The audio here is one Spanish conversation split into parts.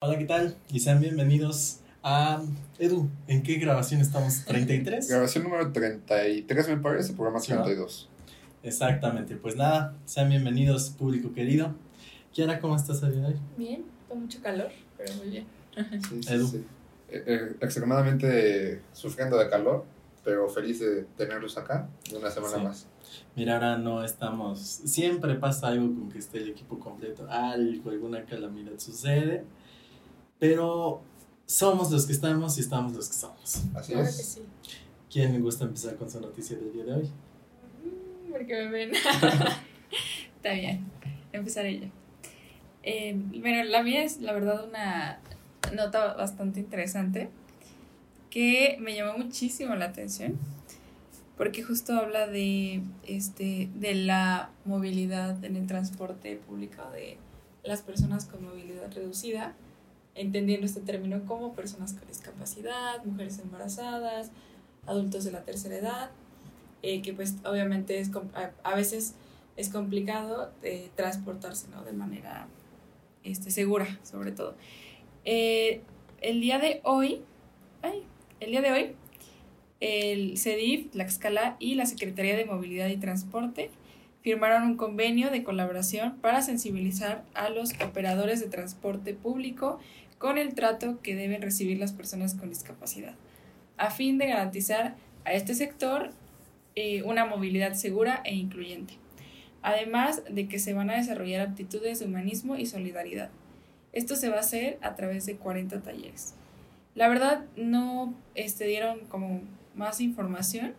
Hola, ¿qué tal? Y sean bienvenidos a Edu. ¿En qué grabación estamos? ¿33? Grabación número 33 me parece, programa 32. Exactamente, pues nada, sean bienvenidos, público querido. Kiara, ¿cómo estás el día de hoy? Bien, con mucho calor, pero muy bien. Sí, sí, Edu. sí. Eh, eh, extremadamente sufriendo de calor, pero feliz de tenerlos acá una semana Sí. más. Mira, ahora no estamos. Siempre pasa algo con que esté el equipo completo. Algo, alguna calamidad sucede. Pero somos los que estamos y estamos los que somos. Así Claro que es. sí. ¿Quién le gusta empezar con su noticia del día de hoy? Mm, Porque me ven. Está bien, empezaré yo. Eh, bueno, la mía es la verdad una nota bastante interesante que me llamó muchísimo la atención porque justo habla de este de la movilidad en el transporte público de las personas con movilidad reducida entendiendo este término como personas con discapacidad, mujeres embarazadas, adultos de la tercera edad, eh, que pues obviamente es a veces es complicado eh, transportarse ¿no? de manera este, segura, sobre todo. Eh, el día de hoy, ay, el día de hoy, el CEDIF, Tlaxcala y la Secretaría de Movilidad y Transporte firmaron un convenio de colaboración para sensibilizar a los operadores de transporte público con el trato que deben recibir las personas con discapacidad, a fin de garantizar a este sector eh, una movilidad segura e incluyente, además de que se van a desarrollar actitudes de humanismo y solidaridad. Esto se va a hacer a través de 40 talleres. La verdad no este, dieron como más información,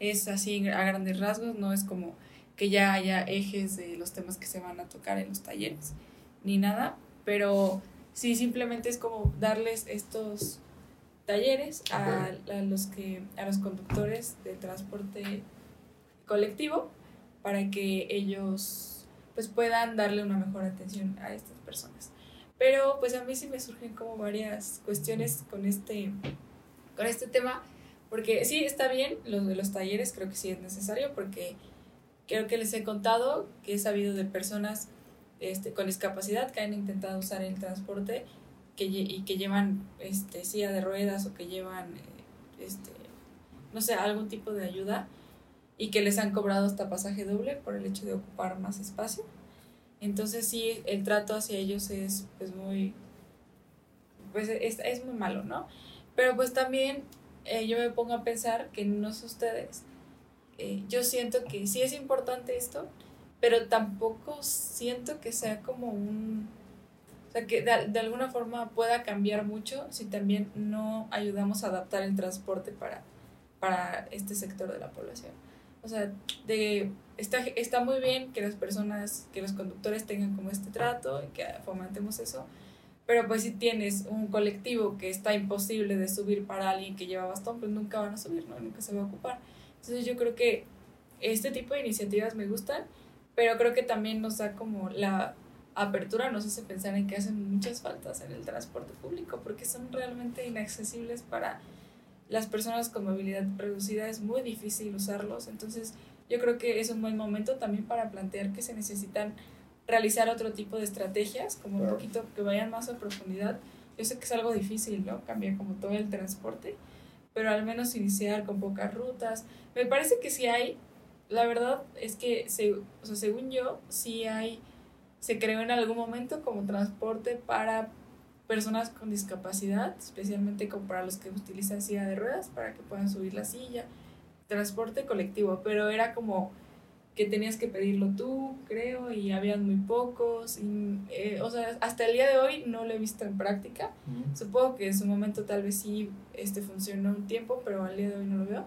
es así a grandes rasgos, no es como que ya haya ejes de los temas que se van a tocar en los talleres, ni nada, pero sí simplemente es como darles estos talleres a, a los que a los conductores de transporte colectivo para que ellos pues puedan darle una mejor atención a estas personas. Pero pues a mí sí me surgen como varias cuestiones con este con este tema porque sí está bien lo de los talleres creo que sí es necesario porque creo que les he contado que he sabido de personas este, con discapacidad que han intentado usar el transporte que, y que llevan este, silla de ruedas o que llevan, eh, este, no sé, algún tipo de ayuda y que les han cobrado hasta pasaje doble por el hecho de ocupar más espacio. Entonces sí, el trato hacia ellos es pues muy, pues es, es muy malo, ¿no? Pero pues también eh, yo me pongo a pensar que no sé ustedes, eh, yo siento que sí es importante esto, pero tampoco siento que sea como un... O sea, que de, de alguna forma pueda cambiar mucho si también no ayudamos a adaptar el transporte para, para este sector de la población. O sea, de, está, está muy bien que las personas, que los conductores tengan como este trato y que fomentemos eso, pero pues si tienes un colectivo que está imposible de subir para alguien que lleva bastón, pues nunca van a subir, ¿no? Nunca se va a ocupar. Entonces yo creo que este tipo de iniciativas me gustan, pero creo que también nos da como la apertura, nos hace pensar en que hacen muchas faltas en el transporte público, porque son realmente inaccesibles para las personas con movilidad reducida, es muy difícil usarlos, entonces yo creo que es un buen momento también para plantear que se necesitan realizar otro tipo de estrategias, como un poquito que vayan más a profundidad. Yo sé que es algo difícil, ¿no? Cambiar como todo el transporte, pero al menos iniciar con pocas rutas. Me parece que sí hay, la verdad es que, se, o sea, según yo, sí hay, se creó en algún momento como transporte para personas con discapacidad, especialmente como para los que utilizan silla de ruedas, para que puedan subir la silla, transporte colectivo, pero era como que tenías que pedirlo tú, creo, y habían muy pocos, y, eh, o sea, hasta el día de hoy no lo he visto en práctica, Supongo que en su momento tal vez sí este, funcionó un tiempo, pero al día de hoy no lo veo.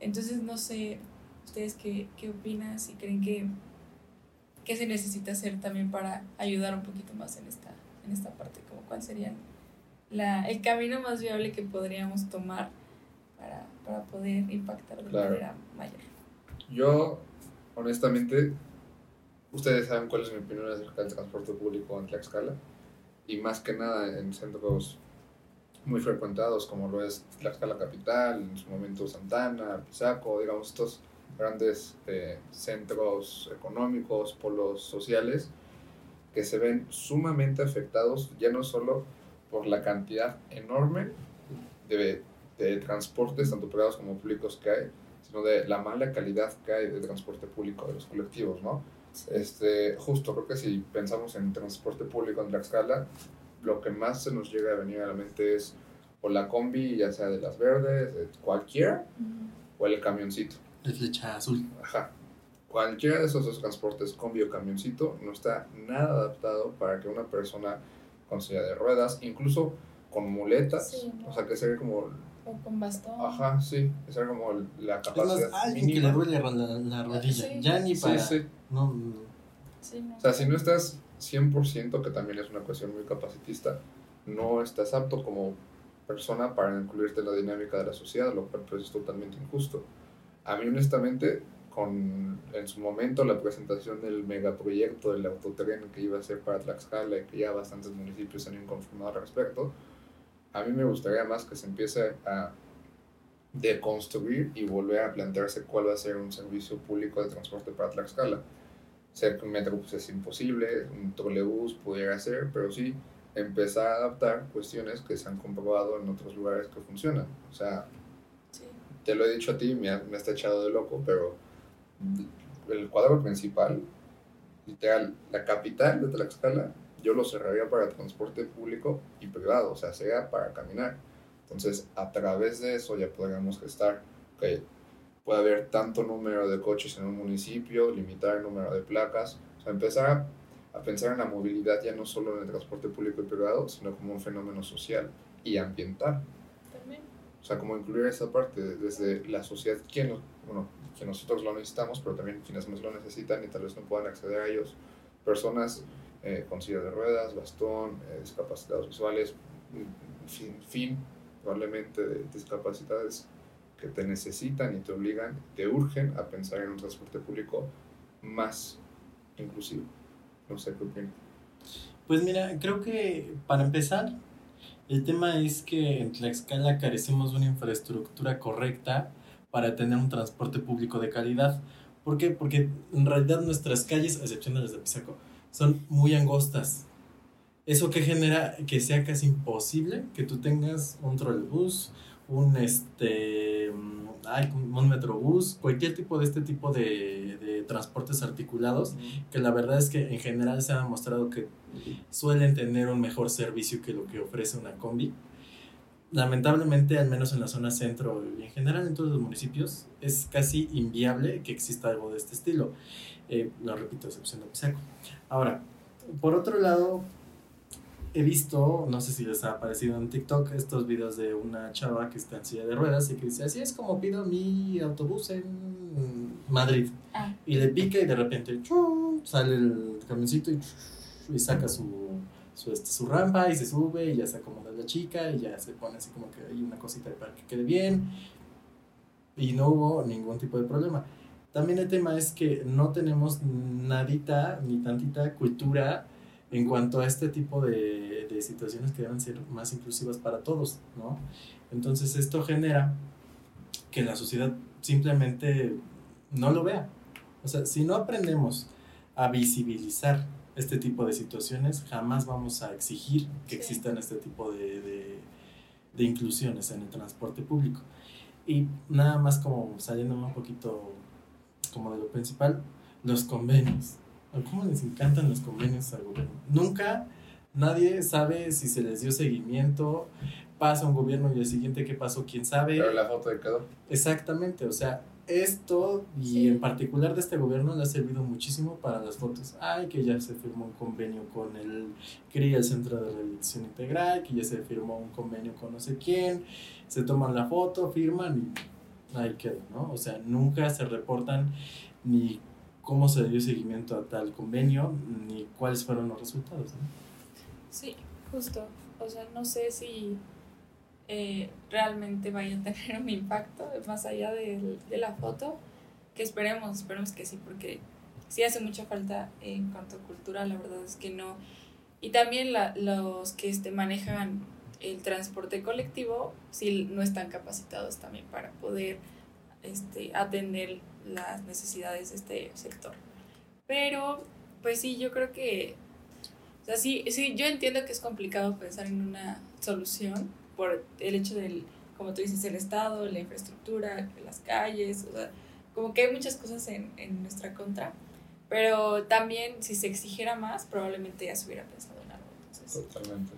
Entonces no sé, ustedes qué, qué opinan, si creen que, que se necesita hacer también para ayudar un poquito más en esta, en esta parte, como cuál sería la, el camino más viable que podríamos tomar para, para poder impactar de Claro. manera mayor. Yo, honestamente, ustedes saben cuál es mi opinión acerca del transporte público en Tlaxcala. Y más que nada en centros muy frecuentados, como lo es Tlaxcala Capital, en su momento Santana, Pisaco, digamos, estos grandes eh, centros económicos, polos sociales, que se ven sumamente afectados ya no solo por la cantidad enorme de, de transportes, tanto privados como públicos que hay, sino de la mala calidad que hay de transporte público de los colectivos, ¿no? Este, justo, creo que si pensamos en transporte público en Tlaxcala, lo que más se nos llega a venir a la mente es o la combi, ya sea de las verdes, de cualquiera, o el camioncito. El flecha azul. Ajá. Cualquiera de esos dos transportes, combi o camioncito, no está nada adaptado para que una persona con silla de ruedas, incluso con muletas, Sí, ¿no? o sea, que sería como, O con bastón. ajá, sí, que sería como la más, capacidad alguien que le mínima. duele la, la rodilla. Sí. Ya ni Sí, para. sí. No, no. Sí, no. O sea, si no estás 100%, que también es una cuestión muy capacitista, no estás apto como persona para incluirte en la dinámica de la sociedad, lo cual pues, es totalmente injusto. A mí, honestamente, con en su momento la presentación del megaproyecto del autotren que iba a ser para Tlaxcala y que ya bastantes municipios se han inconformado al respecto, a mí me gustaría más que se empiece a deconstruir y volver a plantearse cuál va a ser un servicio público de transporte para Tlaxcala. Ser que un metro pues, es imposible, un trolebús pudiera ser, pero sí empezar a adaptar cuestiones que se han comprobado en otros lugares que funcionan. O sea. Te lo he dicho a ti, me, ha- me está echado de loco, pero el cuadro principal, literal, la capital de Tlaxcala, yo lo cerraría para transporte público y privado, o sea, sea para caminar. Entonces, a través de eso ya podríamos gestar que puede haber tanto número de coches en un municipio, limitar el número de placas, o sea, empezar a, a pensar en la movilidad ya no solo en el transporte público y privado, sino como un fenómeno social y ambiental. O sea, como incluir esa parte de- desde la sociedad, quien, bueno, que nosotros lo necesitamos, pero también quienes más lo necesitan y tal vez no puedan acceder a ellos. Personas eh, con silla de ruedas, bastón, eh, discapacitados visuales, en fin, fin, probablemente de discapacidades que te necesitan y te obligan, te urgen a pensar en un transporte público más inclusivo. No sé qué opinas. Pues mira, creo que para empezar, el tema es que en Tlaxcala carecemos de una infraestructura correcta para tener un transporte público de calidad. ¿Por qué? Porque en realidad nuestras calles, a excepción de las de Pisaco, son muy angostas. Eso que genera que sea casi imposible que tú tengas un trolebús, un este mm, ay, un metrobús, cualquier tipo de este tipo de, de transportes articulados que la verdad es que en general se ha demostrado que suelen tener un mejor servicio que lo que ofrece una combi. Lamentablemente, al menos en la zona centro y en general en todos los municipios, es casi inviable que exista algo de este estilo. Eh, lo repito, excepción de Pisaco. Ahora, por otro lado, he visto, no sé si les ha aparecido en TikTok, estos videos de una chava que está en silla de ruedas y que dice, así es como pido mi autobús en Madrid. Ah, Y le pica y de repente ¡chum! sale el camioncito y, y saca su, su, este, su rampa y se sube y ya se acomoda la chica y ya se pone así como que hay una cosita para que quede bien. Y no hubo ningún tipo de problema. También el tema es que no tenemos nadita ni tantita cultura en cuanto a este tipo de, de situaciones que deben ser más inclusivas para todos, ¿no? Entonces esto genera que la sociedad simplemente no lo vea. O sea, si no aprendemos a visibilizar este tipo de situaciones, jamás vamos a exigir que existan este tipo de, de, de inclusiones en el transporte público. Y nada más como saliéndome un poquito como de lo principal, los convenios. ¿A ¿Cómo les encantan los convenios al gobierno? Nunca nadie sabe si se les dio seguimiento, pasa un gobierno y el siguiente qué pasó, quién sabe. Pero la foto de quedó. Exactamente, o sea, esto y Sí. en particular de este gobierno le ha servido muchísimo para las fotos. Ay, que ya se firmó un convenio con el CRI, el Centro de Rehabilitación Integral, que ya se firmó un convenio con no sé quién, se toman la foto, firman y ahí queda, ¿no? O sea, nunca se reportan ni cómo se dio seguimiento a tal convenio, ni cuáles fueron los resultados, ¿no? sí, justo. O sea, no sé si eh, realmente vaya a tener un impacto más allá del- de, la foto, que esperemos, esperemos que sí, porque sí hace mucha falta en cuanto a cultura, la verdad es que no. Y también la- los que este, manejan el transporte colectivo, sí no están capacitados también para poder este, atender las necesidades de este sector. Pero, pues sí, yo creo que O sea, sí, sí, yo entiendo que es complicado pensar en una solución por el hecho del, como tú dices, el Estado, la infraestructura, las calles, o sea, como que hay muchas cosas en, en nuestra contra. Pero también si se exigiera más, probablemente ya se hubiera pensado en algo. Entonces, Totalmente.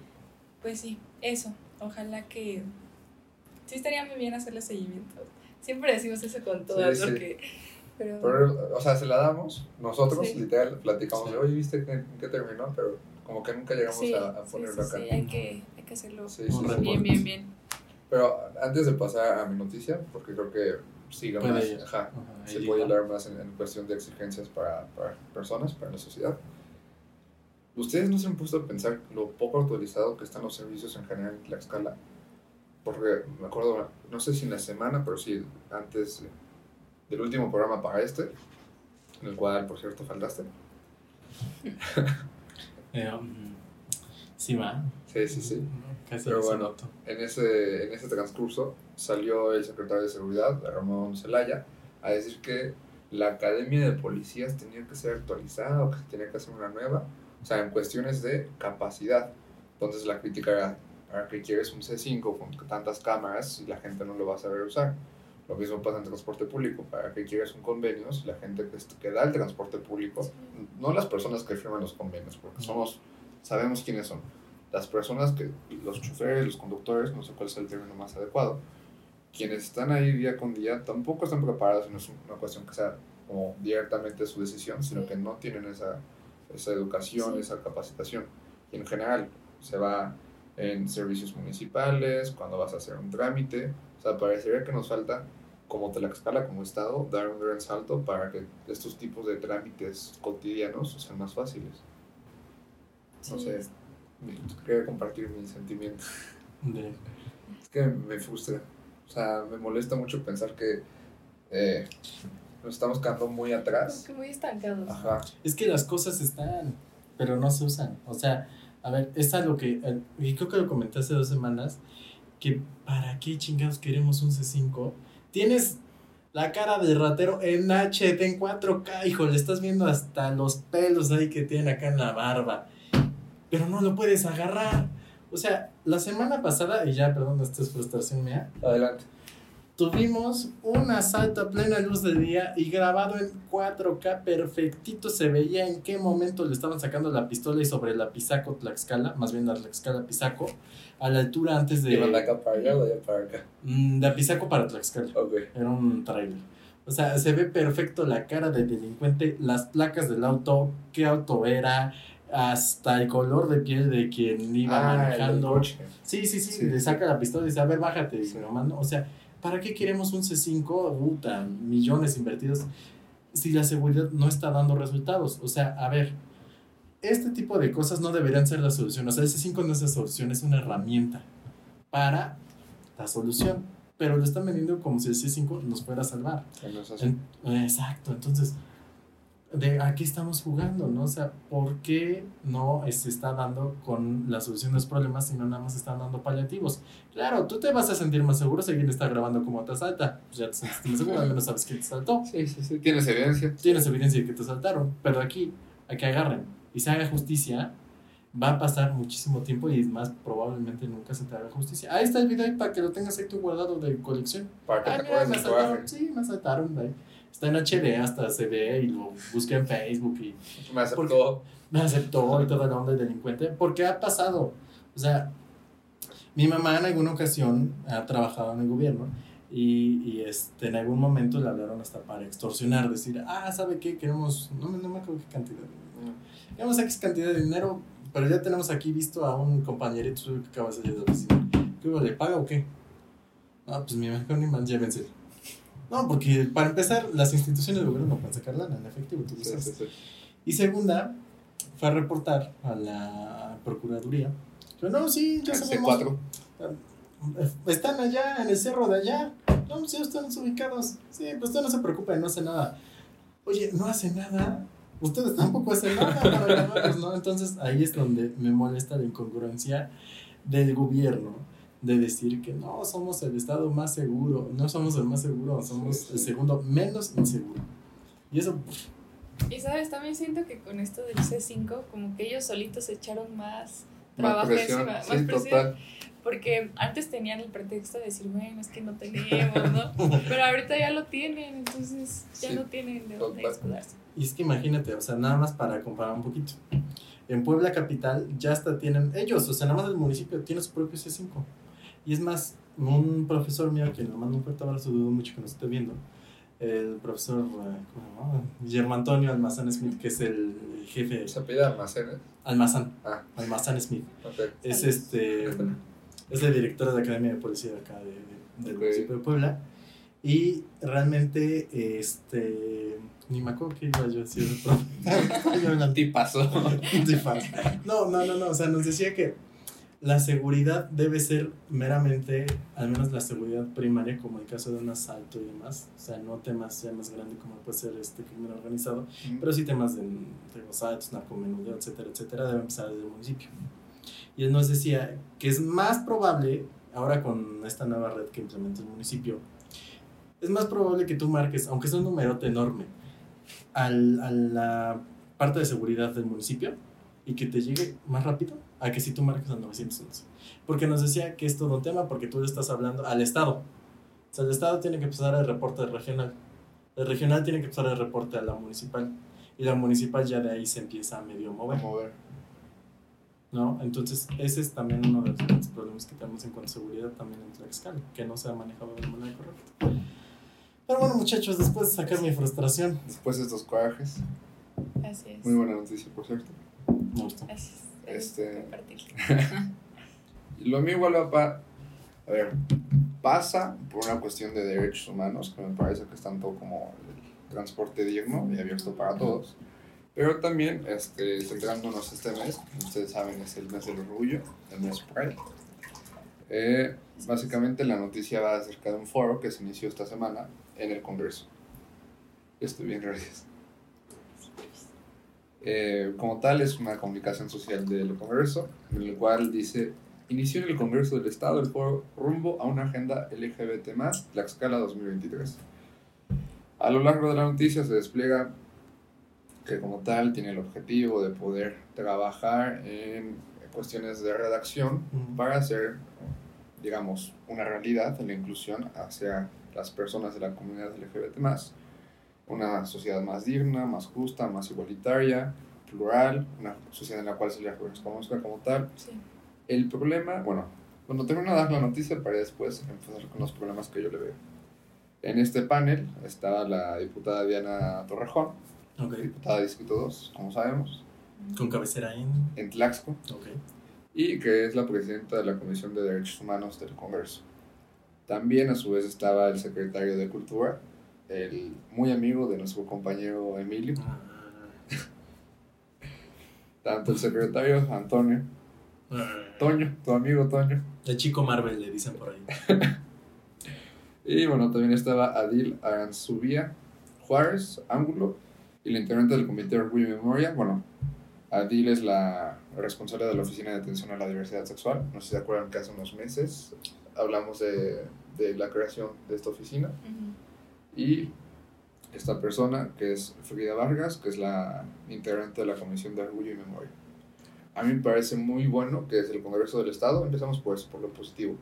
pues sí, eso. Ojalá que... Sí estaría muy bien hacerle seguimiento. Siempre decimos eso con todas, Sí. Pero, Pero, o sea, se la damos, nosotros Sí. literal platicamos Sí. de, oye, ¿viste qué, qué terminó? Pero como que nunca llegamos sí, a, a sí, ponerlo sí, acá. sí, hay que, hay que hacerlo Sí, Un sí, sí. reporte. bien, bien, bien. Pero antes de pasar a mi noticia, porque creo que siga más, ajá, Ajá, se puede hablar más en, en cuestión de exigencias para, para personas, para la sociedad. ¿Ustedes no se han puesto a pensar lo poco actualizado que están los servicios en general en Tlaxcala? Porque me acuerdo, no sé si en la semana, pero sí antes de- del último programa para este, en el cual, por cierto, faltaste. Eh, um, sí, va. Sí, sí, sí. Casi Pero bueno. En ese, en ese transcurso salió el secretario de Seguridad, Ramón Zelaya, a decir que la academia de policías tenía que ser actualizada o que tenía que hacer una nueva, o sea, en cuestiones de capacidad. Entonces la crítica era, ¿para qué quieres un C5 con tantas cámaras si la gente no lo va a saber usar? Lo mismo pasa en transporte público, ¿para qué quieres un convenio si la gente que, da el transporte público, no las personas que firman los convenios, porque somos, sabemos quiénes son, las personas que, los choferes, los conductores, no sé cuál es el término más adecuado, quienes están ahí día con día tampoco están preparados no es una cuestión que sea como directamente su decisión, sino Sí. que no tienen esa, esa educación, Sí. esa capacitación. Y en general se va en servicios municipales, cuando vas a hacer un trámite, o sea, parecería que nos falta como Tlaxcala, como Estado, dar un gran salto para que estos tipos de trámites cotidianos sean más fáciles. No Sí. sé, me- quería compartir mi sentimiento. De- Es que me frustra. O sea, me molesta mucho pensar que eh, nos estamos quedando muy Como atrás. que muy estancados. Ajá. Es que las cosas están, pero no se usan. O sea, a ver, es algo que, y creo que lo comenté hace dos semanas, que para qué chingados queremos un C5. Tienes la cara de ratero en HD en 4K, hijo, le estás viendo hasta los pelos ahí que tiene acá en la barba. Pero no lo puedes agarrar. O sea, la semana pasada, y ya, perdón, esta es frustración mía, Adelante. Tuvimos un asalto a plena luz del día y grabado en 4K perfectito se veía en qué momento le estaban sacando la pistola y sobre la Pisaco Tlaxcala, más bien la Tlaxcala Pisaco, a la altura antes de... ¿Iban de acá para allá o de para acá? Mm, de Pisaco para Tlaxcala. Ok. Era un trailer. O sea, se ve perfecto la cara del delincuente, las placas del auto, qué auto era, hasta el color de piel de quien iba Ah, manejando. Sí, sí, sí, Sí. le saca la pistola y dice, a ver, bájate. Sí. Y no, o sea, ¿para qué queremos un C5? Puta, millones invertidos si la seguridad no está dando resultados. O sea, a ver, este tipo de cosas no deberían ser la solución. O sea, el C5 no es la solución, es una herramienta para la solución. Pero lo están vendiendo como si el C5 nos fuera a salvar. En- exacto, entonces, ¿de a qué estamos jugando? ¿no? O sea, ¿por qué no se está dando con la solución de los problemas, sino nada más están dando paliativos? Claro, tú te vas a sentir más seguro si alguien está grabando como te asalta. Pues ya te sentiste más seguro, al menos sabes quién te saltó. Sí, sí, sí. Tienes evidencia. Tienes evidencia de que te saltaron, pero aquí, a que agarren y se haga justicia, va a pasar muchísimo tiempo y más probablemente nunca se te haga justicia. Ahí está el video ahí para que lo tengas ahí tu guardado de colección. Para que Ah, te mira, me asaltaron. Sí, me asaltaron. ahí. Está en HD, hasta se ve y lo busqué en Facebook y Me aceptó. me aceptó y toda la onda de delincuente. Porque ha pasado. O sea, mi mamá en alguna ocasión ha trabajado en el gobierno y, y este, en algún momento le hablaron hasta para extorsionar, decir, ah, ¿sabe qué? Queremos, no, me- no me acuerdo qué cantidad. Queremos X cantidad de dinero, pero ya tenemos aquí visto a un compañerito que acaba de salir de la oficina. ¿Qué le paga o qué? No, pues mi mejor ni más, llévense. No, porque para empezar, las instituciones del gobierno no pueden sacar lana en efectivo, tú Sí, sabes. sí, sí. Y segunda, fue a reportar a la Procuraduría. Que no, sí, ya sabemos. C4. Están allá, en el cerro de allá. No, sí, están ubicados. Sí, pues usted no se preocupe, no hace nada. Oye, no hace nada. Ustedes tampoco hacen nada para grabarlos, ¿no? Entonces ahí es donde me molesta la incongruencia del gobierno de decir que no somos el estado más seguro, no somos el más seguro, somos Sí, sí. el segundo menos inseguro. Y eso Y sabes, también siento que con esto del C5, como que ellos solitos echaron más Más trabajo presión, encima, sí, más presión. total. Porque antes tenían el pretexto de decir, bueno, es que no tenemos, ¿no? Pero ahorita ya lo tienen, entonces ya Sí, no tienen de dónde escudarse. Y es que imagínate, o sea, nada más para comparar un poquito. En Puebla Capital ya hasta tienen, ellos, o sea, nada más el municipio tiene su propio C5. Y es más, un profesor mío, que le mando un fuerte abrazo, dudo mucho que nos esté viendo, el profesor, eh, ¿cómo? Guillermo Antonio Almazán Smith, que es el jefe, Se pide almacenes. Almazán, Ah, Almazán Smith. ok. Es este, es el director de la Academia de Policía de acá de, de- del Ok. municipio de Puebla. Y realmente, este, ni me acuerdo qué iba yo a decir. Yo la- Tipazo. Fácil. No, no, no, no. O sea, nos decía que la seguridad debe ser meramente, al menos la seguridad primaria, como el caso de un asalto y demás. O sea, no temas ya más grandes como puede ser este crimen organizado, pero sí temas de, de asaltos, narcomenudeo, etcétera, etcétera, debe empezar desde el municipio. Y él nos decía que es más probable, ahora con esta nueva red que implementa el municipio, es más probable que tú marques, aunque sea un numerote enorme, al, a la parte de seguridad del municipio y que te llegue más rápido a que si tú marques al 911. Porque nos decía que es todo un tema porque tú le estás hablando al Estado. O sea, el Estado tiene que empezar el reporte regional. El regional tiene que empezar el reporte a la municipal. Y la municipal ya de ahí se empieza a medio mover. Vamos a ver. ¿no? Entonces, ese es también uno de los grandes problemas que tenemos en cuanto a seguridad también en Tlaxcala, que no se ha manejado de manera correcta. Pero bueno, muchachos, después de sacar mi frustración, Después de estos corajes. Así es. Muy buena noticia, por cierto. me gustó. Es. Este- lo mío igual va pa- A ver, pasa por una cuestión de derechos humanos, que me parece que es tanto como el transporte digno y abierto para todos. Pero también, este, centrándonos este mes, como ustedes saben, es el mes del orgullo, el mes Pride. Eh, básicamente la noticia va acerca de un foro que se inició esta semana en el Congreso. Estoy bien, gracias. Eh, como tal, es una comunicación social del Congreso, en el cual dice, inició en el Congreso del Estado el foro rumbo a una agenda LGBT+, Tlaxcala 2023. A lo largo de la noticia se despliega que como tal tiene el objetivo de poder trabajar en cuestiones de redacción para hacer, digamos, una realidad en la inclusión hacia las personas de la comunidad LGBT+, una sociedad más digna, más justa, más igualitaria, plural, una sociedad en la cual se le reconozca como tal. Sí. El problema, bueno, cuando termino de dar la noticia para después empezar con los problemas que yo le veo. En este panel estaba la diputada Diana Torrejón, Ok. diputada de Distrito 2, como sabemos, Con cabecera en. en Tlaxco, Ok. y que es la presidenta de la Comisión de Derechos Humanos del Congreso. También a su vez estaba el secretario de Cultura, el muy amigo de nuestro compañero Emilio, Ah, tanto el secretario Antonio, ah. Toño, tu amigo Toño, El chico Marvel le dicen por ahí. y bueno, también estaba Adil Aranzubía Juárez, Ángulo, y la integrante del Comité de Orgullo y Memoria. Bueno, Adil es la responsable de la Oficina de Atención a la Diversidad Sexual. No sé si se acuerdan que hace unos meses hablamos de, de la creación de esta oficina. Y esta persona, que es Frida Vargas, que es la integrante de la Comisión de Orgullo y Memoria. A mí me parece muy bueno que desde el Congreso del Estado, empezamos por eso, por lo positivo.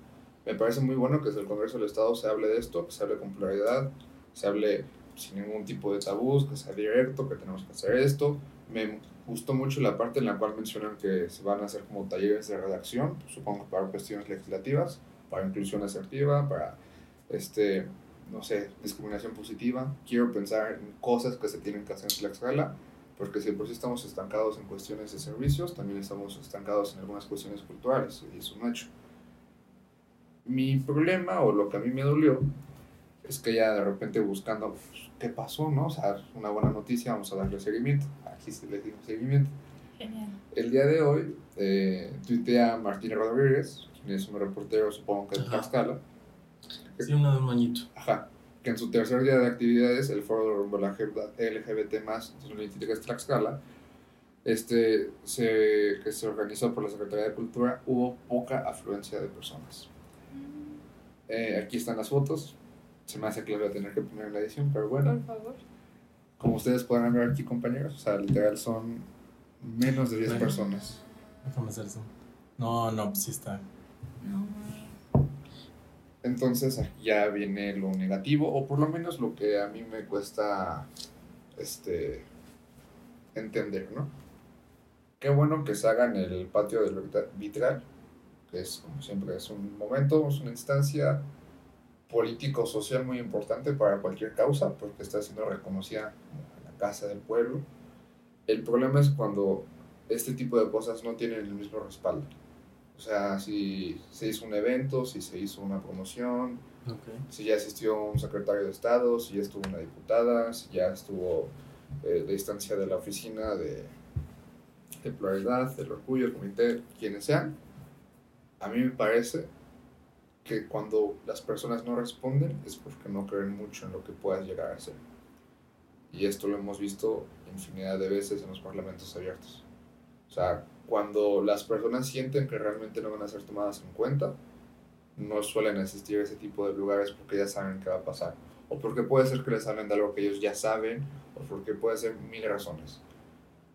Me parece muy bueno que desde el Congreso del Estado se hable de esto, que se hable con pluralidad, se hable sin ningún tipo de tabús, que sea directo, que tenemos que hacer esto. Me gustó mucho la parte en la cual mencionan que se van a hacer como talleres de redacción, supongo para cuestiones legislativas, para inclusión asertiva, para este, no sé, discriminación positiva. Quiero pensar en cosas que se tienen que hacer en Tlaxcala, porque si por sí estamos estancados en cuestiones de servicios, también estamos estancados en algunas cuestiones culturales, y es un hecho. Mi problema, o lo que a mí me dolió, es que ya de repente buscando, pues, ¿qué pasó? ¿no? O sea, una buena noticia, vamos a darle seguimiento. Aquí sí le dimos seguimiento. Genial. El día de hoy, eh, tuitea Martín Rodríguez, quien es un reportero, supongo que de Ajá. Tlaxcala, Sí, uno de un moñito. Ajá. Que en su tercer día de actividades, el foro rumbo a la agenda LGBT más 2023 Tlaxcala, este, se, que se organizó por la Secretaría de Cultura, hubo poca afluencia de personas. Eh, aquí están las fotos. Se me hace que las voy a tener que poner en la edición, pero bueno. Por favor. Como ustedes podrán ver aquí, compañeros, o sea, literal son menos de 10 Bueno. personas. Déjame hacer eso. No, no, pues sí está. No, Entonces aquí ya viene lo negativo, o por lo menos lo que a mí me cuesta este entender, ¿no? Qué bueno que se haga en el patio del vitra- vitral, que es como siempre, es un momento, es una instancia político-social muy importante para cualquier causa, porque está siendo reconocida la casa del pueblo. El problema es cuando este tipo de cosas no tienen el mismo respaldo. O sea, si se hizo un evento, si se hizo una promoción, si ya asistió un secretario de Estado, si ya estuvo una diputada, si ya estuvo eh, la instancia de la oficina de, de pluralidad, del orgullo, el comité, quienes sean, a mí me parece que cuando las personas no responden es porque no creen mucho en lo que puedas llegar a ser. Y esto lo hemos visto infinidad de veces en los parlamentos abiertos. O sea, cuando las personas sienten que realmente no van a ser tomadas en cuenta, no suelen asistir a ese tipo de lugares porque ya saben qué va a pasar. O porque puede ser que les hablen de algo que ellos ya saben, o porque puede ser mil razones.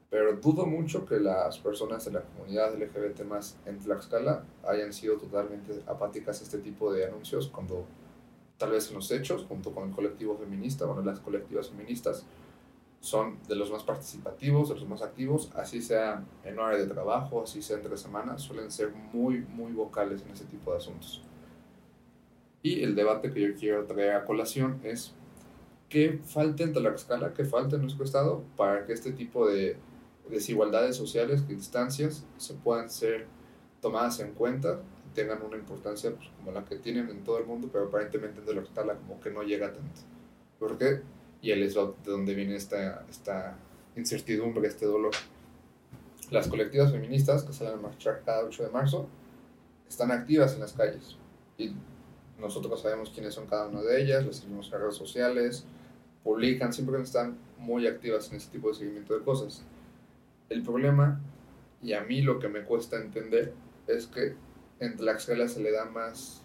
Pero dudo mucho que las personas de la comunidad LGBT más en Tlaxcala hayan sido totalmente apáticas a este tipo de anuncios cuando tal vez en los hechos, junto con el colectivo feminista, bueno, las colectivas feministas, son de los más participativos, de los más activos, así sea en hora de trabajo, así sea entre semanas, suelen ser muy, muy vocales en ese tipo de asuntos. Y el debate que yo quiero traer a colación es qué falta en Tlaxcala, qué falta en nuestro estado para que este tipo de desigualdades sociales, que instancias se puedan ser tomadas en cuenta y tengan una importancia pues, como la que tienen en todo el mundo, pero aparentemente en Tlaxcala como que no llega tanto. ¿Por qué? Y él es de donde viene esta, esta incertidumbre, este dolor. Las colectivas feministas que salen a marchar cada 8 de marzo están activas en las calles y nosotros sabemos quiénes son cada una de ellas, las seguimos en redes sociales, publican, siempre están muy activas en ese tipo de seguimiento de cosas. El problema, y a mí lo que me cuesta entender, es que en Tlaxcala se le da más,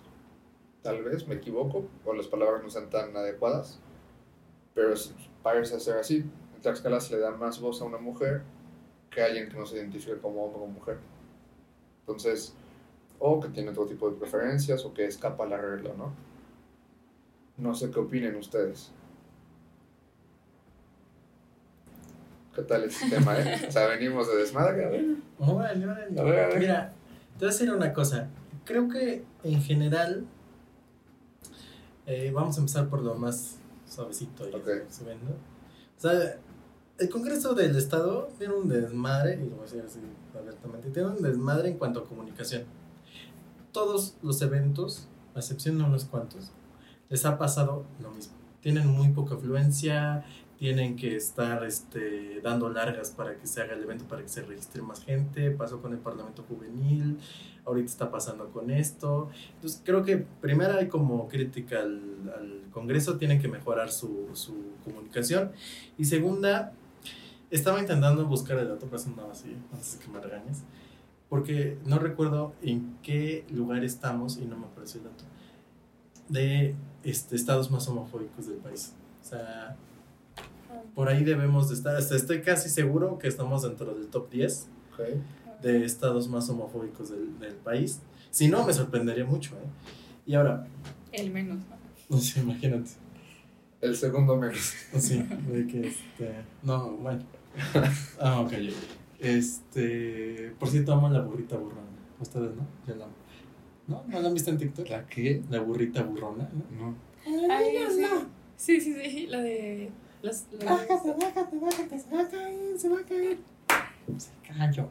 tal vez me equivoco, o las palabras no sean tan adecuadas, pero parece ser así. En Tlaxcala se le da más voz a una mujer que a alguien que no se identifique como hombre o mujer. Entonces, o que tiene otro tipo de preferencias, o que escapa a la regla, ¿no? No sé qué opinen ustedes. ¿Qué tal este tema, eh? O sea, venimos de desmadre, a ver. Órale, órale. A ver, a ver. Mira, te voy a decir una cosa. Creo que en general. eh, vamos a empezar por lo más suavecito y Ok. subiendo. O sea, el Congreso del Estado tiene un desmadre, y lo voy a decir así abiertamente, tiene un desmadre en cuanto a comunicación. Todos los eventos, a excepción de unos cuantos, les ha pasado lo mismo. Tienen muy poca afluencia, tienen que estar este, dando largas para que se haga el evento, para que se registre más gente. Pasó con el Parlamento Juvenil, ahorita está pasando con esto. Entonces creo que primero hay como crítica al, al Congreso, tienen que mejorar su, su comunicación. Y segunda, estaba intentando buscar el dato, pero eso no así, antes de que me regañes, porque no recuerdo en qué lugar estamos y no me apareció el dato, de este, estados más homofóbicos del país. O sea, por ahí debemos de estar, estoy casi seguro que estamos dentro del top 10 Ok. de estados más homofóbicos del, del país. Si no, me sorprendería mucho. ¿eh? Y ahora, El menos, ¿no? no sé, imagínate. El segundo menos. Sí, de que este. No, bueno. Ah, ok. Este. Por cierto, amo la burrita burrona. Ustedes, ¿no? Yo la amo. ¿No? ¿No la han visto en TikTok? ¿La qué? La burrita burrona, ¿no? No. Ay, sí. Sí, sí, sí, la de. Los, los- Bájate, bájate, bájate, se va a caer, se va a caer. Se cayó.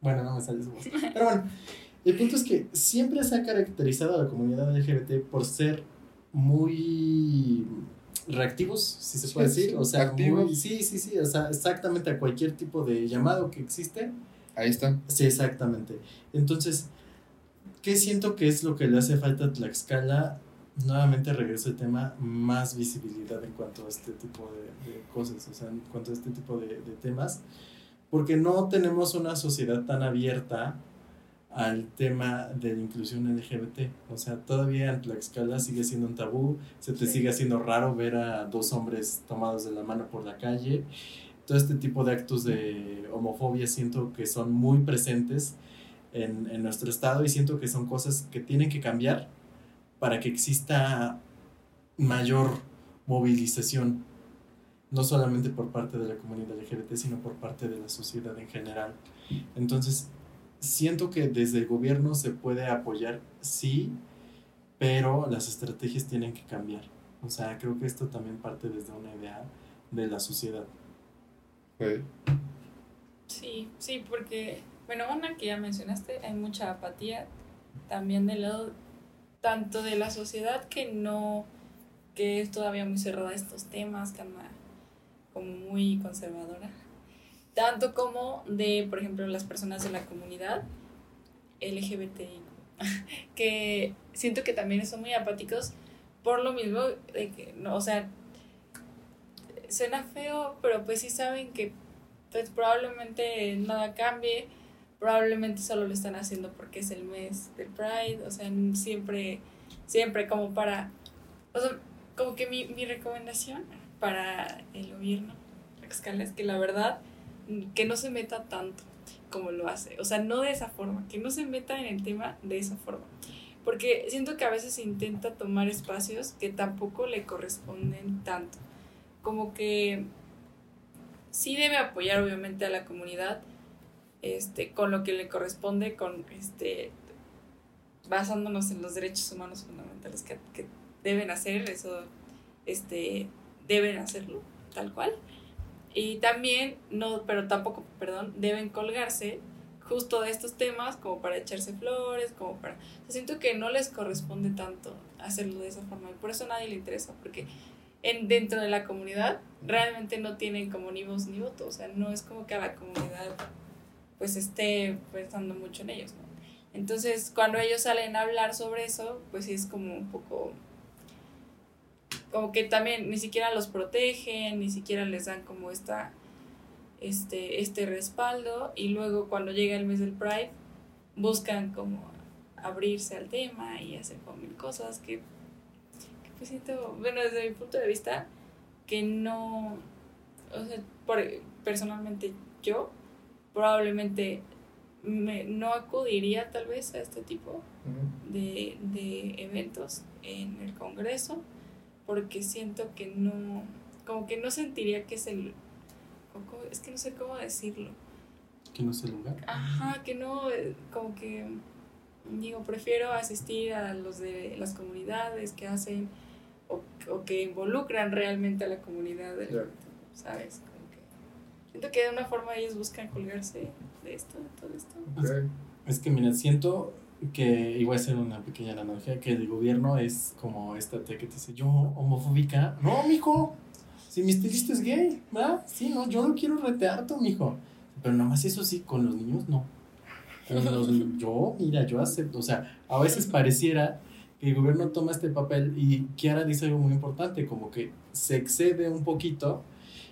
Bueno, no me sale su voz. Pero bueno, el punto es que siempre se ha caracterizado a la comunidad LGBT por ser muy reactivos, si se puede sí, decir. O sea, activos. muy- sí, sí, sí. O sea, exactamente a cualquier tipo de llamado que existe. Ahí están. Sí, exactamente. Entonces, ¿qué siento que es lo que le hace falta a Tlaxcala? Nuevamente regreso al tema, más visibilidad en cuanto a este tipo de, de cosas, o sea, en cuanto a este tipo de, de temas, porque no tenemos una sociedad tan abierta al tema de la inclusión LGBT. O sea, todavía en Tlaxcala sigue siendo un tabú, se te Sí. sigue haciendo raro ver a dos hombres tomados de la mano por la calle. Todo este tipo de actos de homofobia siento que son muy presentes en, en nuestro estado y siento que son cosas que tienen que cambiar para que exista mayor movilización, no solamente por parte de la comunidad LGBT, sino por parte de la sociedad en general. Entonces, siento que desde el gobierno se puede apoyar, sí, pero las estrategias tienen que cambiar. O sea, creo que esto también parte desde una idea de la sociedad. Sí, sí, porque, bueno, una que ya mencionaste, hay mucha apatía también del lado tanto de la sociedad que no, que es todavía muy cerrada a estos temas, que como muy conservadora, tanto como de, por ejemplo, las personas de la comunidad LGBTI, que siento que también son muy apáticos por lo mismo que, o sea, suena feo, pero pues sí saben que pues probablemente nada cambie, probablemente solo lo están haciendo porque es el mes del Pride, o sea, siempre, siempre como para, o sea, como que mi, mi recomendación para el gobierno, Tlaxcala, es que la verdad, que no se meta tanto como lo hace, o sea, no de esa forma, que no se meta en el tema de esa forma, porque siento que a veces intenta tomar espacios que tampoco le corresponden tanto, como que sí debe apoyar obviamente a la comunidad este con lo que le corresponde con este basándonos en los derechos humanos fundamentales que, que deben hacer eso este deben hacerlo tal cual. Y también no pero tampoco perdón deben colgarse justo de estos temas como para echarse flores como para siento que no les corresponde tanto hacerlo de esa forma y por eso a nadie le interesa porque en, dentro de la comunidad realmente no tienen como ni voz ni voto, o sea, no es como que a la comunidad pues esté pensando mucho en ellos. Entonces, cuando ellos salen a hablar sobre eso, pues es como un poco como que también ni siquiera los protegen, ni siquiera les dan como esta este este respaldo y luego cuando llega el mes del Pride buscan como abrirse al tema y hacer como mil cosas que pues siento, bueno, desde mi punto de vista, que no, o sea, por, personalmente yo probablemente me, no acudiría tal vez a este tipo de, de eventos en el Congreso, porque siento que no, como que no sentiría que es el, como- es que no sé cómo decirlo. Que no es el lugar. Ajá, que no, eh, como que, digo, prefiero asistir a los de las comunidades que hacen o, o que involucran realmente a la comunidad, del- Ya. ¿sabes? Siento que de una forma ellos buscan colgarse de esto, de todo esto. Ok. Es que, mira, siento que, y voy a hacer una pequeña analogía, que el gobierno es como esta tía que te dice, yo homofóbica. No, mijo, si mi estilista es gay, ¿verdad? Sí, no, yo no quiero retear tu mijo. Pero nada más eso sí, con los niños no. Con los yo, mira, yo acepto. O sea, a veces pareciera que el gobierno toma este papel y Kiara dice algo muy importante, como que se excede un poquito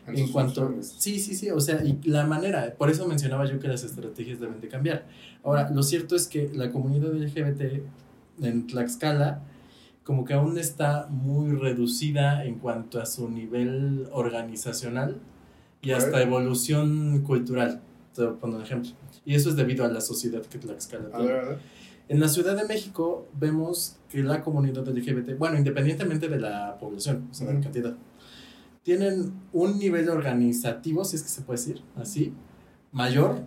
En en cuanto funciones. sí sí sí o sea y la manera por eso mencionaba yo que las estrategias deben de cambiar. Ahora lo cierto es que la comunidad LGBT en Tlaxcala como que aún está muy reducida en cuanto a su nivel organizacional y hasta evolución cultural te voy a poner un ejemplo. Y eso es debido a la sociedad que Tlaxcala A tiene. ver, a ver. en la Ciudad de México vemos que la comunidad LGBT, bueno, independientemente de la población, o sea, de la cantidad, tienen un nivel organizativo, si es que se puede decir así, mayor,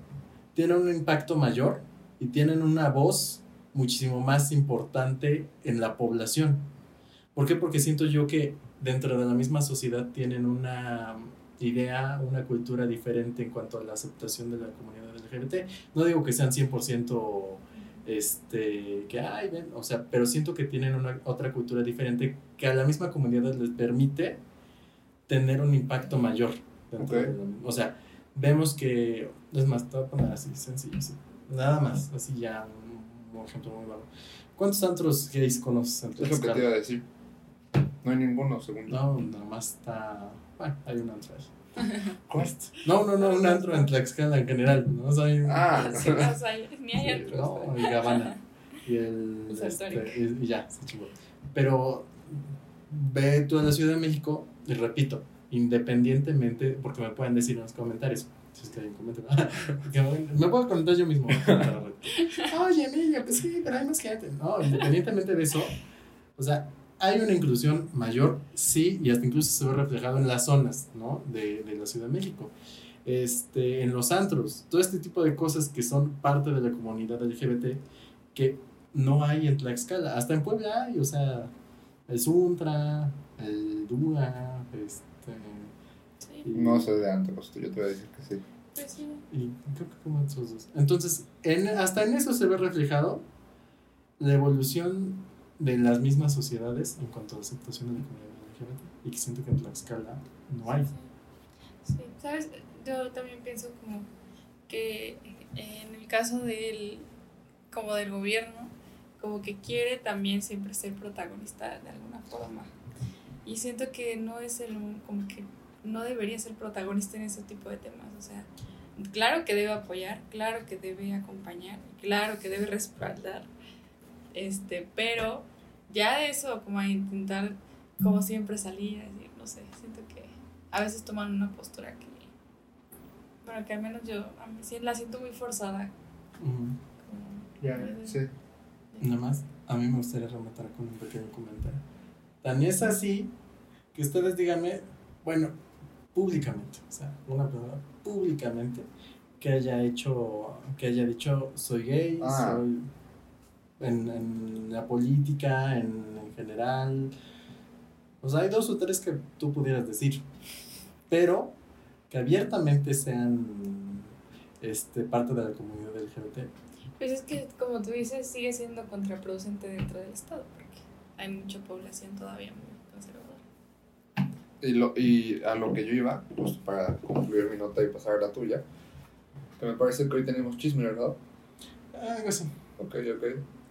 tienen un impacto mayor y tienen una voz muchísimo más importante en la población. ¿Por qué? Porque siento yo que dentro de la misma sociedad tienen una idea, una cultura diferente en cuanto a la aceptación de la comunidad LGBT. No digo que sean 100% este, que ay, ven, o sea, pero siento que tienen una otra cultura diferente que a la misma comunidad les permite tener un impacto mayor. dentro Ok. de o sea, vemos que, es más, te voy a poner así, sencillo, así, nada más, así ya, un, un ejemplo muy vago. ¿Cuántos antros gays conoces en Es lo que te iba a decir. No hay ninguno, según yo. No, nada más está, bueno, hay un antro ahí. Quest. No, no, no, un antro en Tlaxcala en general, ¿no? O sea, hay un- Ah. Sí, o sea, ni hay antros. No, el Gabana. Y el. Este, y, y ya, se chingó. Pero ve tú a la Ciudad de México, y repito, independientemente, porque me pueden decir en los comentarios. Si es que hay un comentario. Me puedo comentar yo mismo. Oye, Emilia, pues sí, pero hay más gente. No, independientemente de eso, o sea, hay una inclusión mayor, sí, y hasta incluso se ve reflejado en las zonas, ¿no? De, de la Ciudad de México. Este, en los antros, todo este tipo de cosas que son parte de la comunidad LGBT que no hay en Tlaxcala. Hasta en Puebla hay, o sea, el Suntra, el Dura, este. Sí, y- No sé de antros, yo te voy a decir que sí. pues sí. Y creo que como esos dos. Entonces, en, hasta en eso se ve reflejado la evolución de las mismas sociedades en cuanto a la aceptación de la comunidad LGBT. Y que siento que en Tlaxcala no hay. Sí, sabes, yo también pienso como que en el caso del como del gobierno, como que quiere también siempre ser protagonista de alguna forma. Y siento que no es el como que no debería ser protagonista en ese tipo de temas, o sea, claro que debe apoyar, claro que debe acompañar, claro que debe respaldar. Este, pero ya de eso como a intentar como siempre salir, no sé, siento que a veces toman una postura que, bueno, que al menos yo a mí sí la siento muy forzada. Como- sí. Nada más, a mí me gustaría rematar con un pequeño comentario. Tan es así que ustedes díganme, bueno, públicamente, o sea, una persona públicamente que haya hecho, que haya dicho soy gay, Ah. soy en, en la política, en, en general. O sea, hay dos o tres que tú pudieras decir, pero que abiertamente sean este, parte de la comunidad LGBT. Pues es que, como tú dices, sigue siendo contraproducente dentro del Estado, porque hay mucha población todavía muy conservadora. Y, lo, y a lo que yo iba, justo para concluir mi nota y pasar a la tuya, que me parece que hoy tenemos chisme, ¿verdad? Algo así. Ok, ok.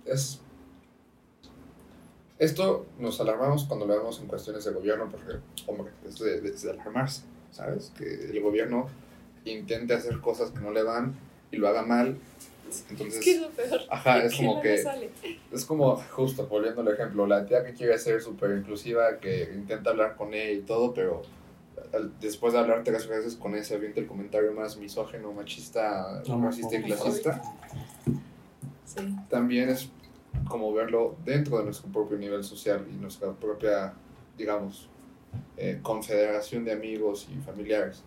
Es... Esto nos alarmamos cuando lo vemos en cuestiones de gobierno, porque, hombre, es de, de- de alarmarse, ¿sabes? Que el gobierno intente hacer cosas que no le van y lo haga mal. Entonces, es que es lo peor. ajá, es que como no que... le sale. Es como, justo, volviendo al ejemplo, la tía que quiere ser súper inclusiva, que intenta hablar con ella y todo, pero al- después de hablar tres veces con ese avienta el comentario más misógeno, machista, racista y clasista, Sí. también es como verlo dentro de nuestro propio nivel social y nuestra propia, digamos, eh, confederación de amigos y familiares.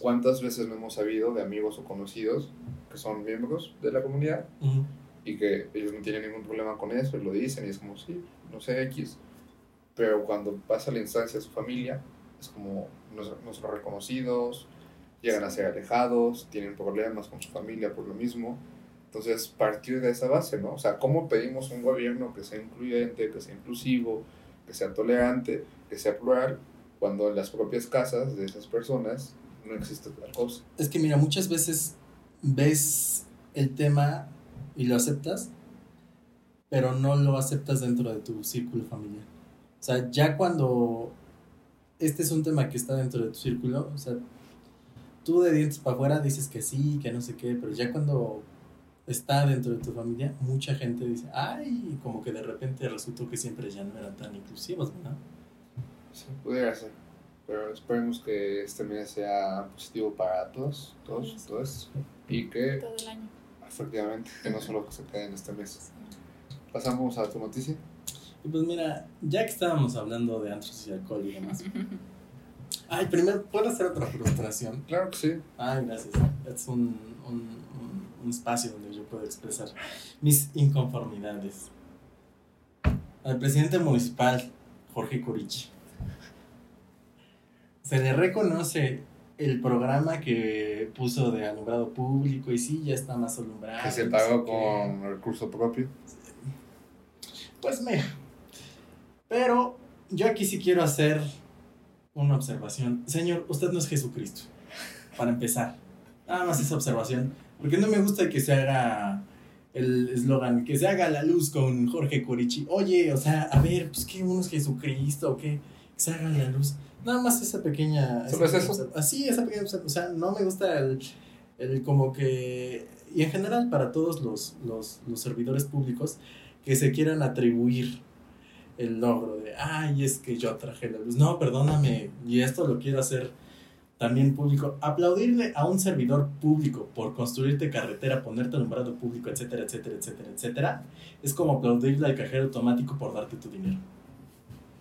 ¿Cuántas veces no hemos sabido de amigos o conocidos que son miembros de la comunidad Ujú. y que ellos no tienen ningún problema con eso y lo dicen y es como, sí, no sé, X. Pero cuando pasa la instancia de su familia, es como no son- no son reconocidos, llegan a ser alejados, tienen problemas con su familia por lo mismo. Entonces, partir de esa base, ¿no? O sea, ¿cómo pedimos un gobierno que sea incluyente, que sea inclusivo, que sea tolerante, que sea plural, cuando en las propias casas de esas personas no existe tal cosa? Es que mira, muchas veces ves el tema y lo aceptas, pero no lo aceptas dentro de tu círculo familiar. O sea, ya cuando este es un tema que está dentro de tu círculo, o sea, tú de dientes para afuera dices que sí, que no sé qué, pero ya cuando está dentro de tu familia, mucha gente dice, ay, como que de repente resultó que siempre ya no eran tan inclusivos, ¿no? Sí, pudiera ser. Pero esperemos que este mes sea positivo para todos, todos, Sí. todos. Y que, Todo el año. efectivamente, que no solo que se quede en este mes. Pasamos a tu noticia. Y pues mira, ya que estábamos hablando de antros y alcohol y demás. Ay, primero, ¿puedo hacer otra frustración? Claro que sí. Ay, gracias. Es un, un, un- un espacio donde yo puedo expresar mis inconformidades. Al presidente municipal, Jorge Corichi. Se le reconoce el programa que puso de alumbrado público y sí, ya está más alumbrado. Que se pagó con recurso propio. Pues mira. Pero yo aquí sí quiero hacer una observación. Señor, usted no es Jesucristo. Para empezar. Nada más esa observación. Porque no me gusta que se haga el eslogan, que se haga la luz con Jorge Corichi. Oye, o sea, a ver, pues que uno es Jesucristo, o qué, se haga la luz. Nada más esa pequeña. ¿Solo es esa- eso? Así, esa pequeña. O sea, no me gusta el, el como que. Y en general para todos los, los, los servidores públicos que se quieran atribuir el logro de, ay, es que yo traje la luz. No, perdóname, y esto lo quiero hacer también público. Aplaudirle a un servidor público por construirte carretera, ponerte alumbrado público, etcétera, etcétera, etcétera, etcétera, es como aplaudirle al cajero automático por darte tu dinero.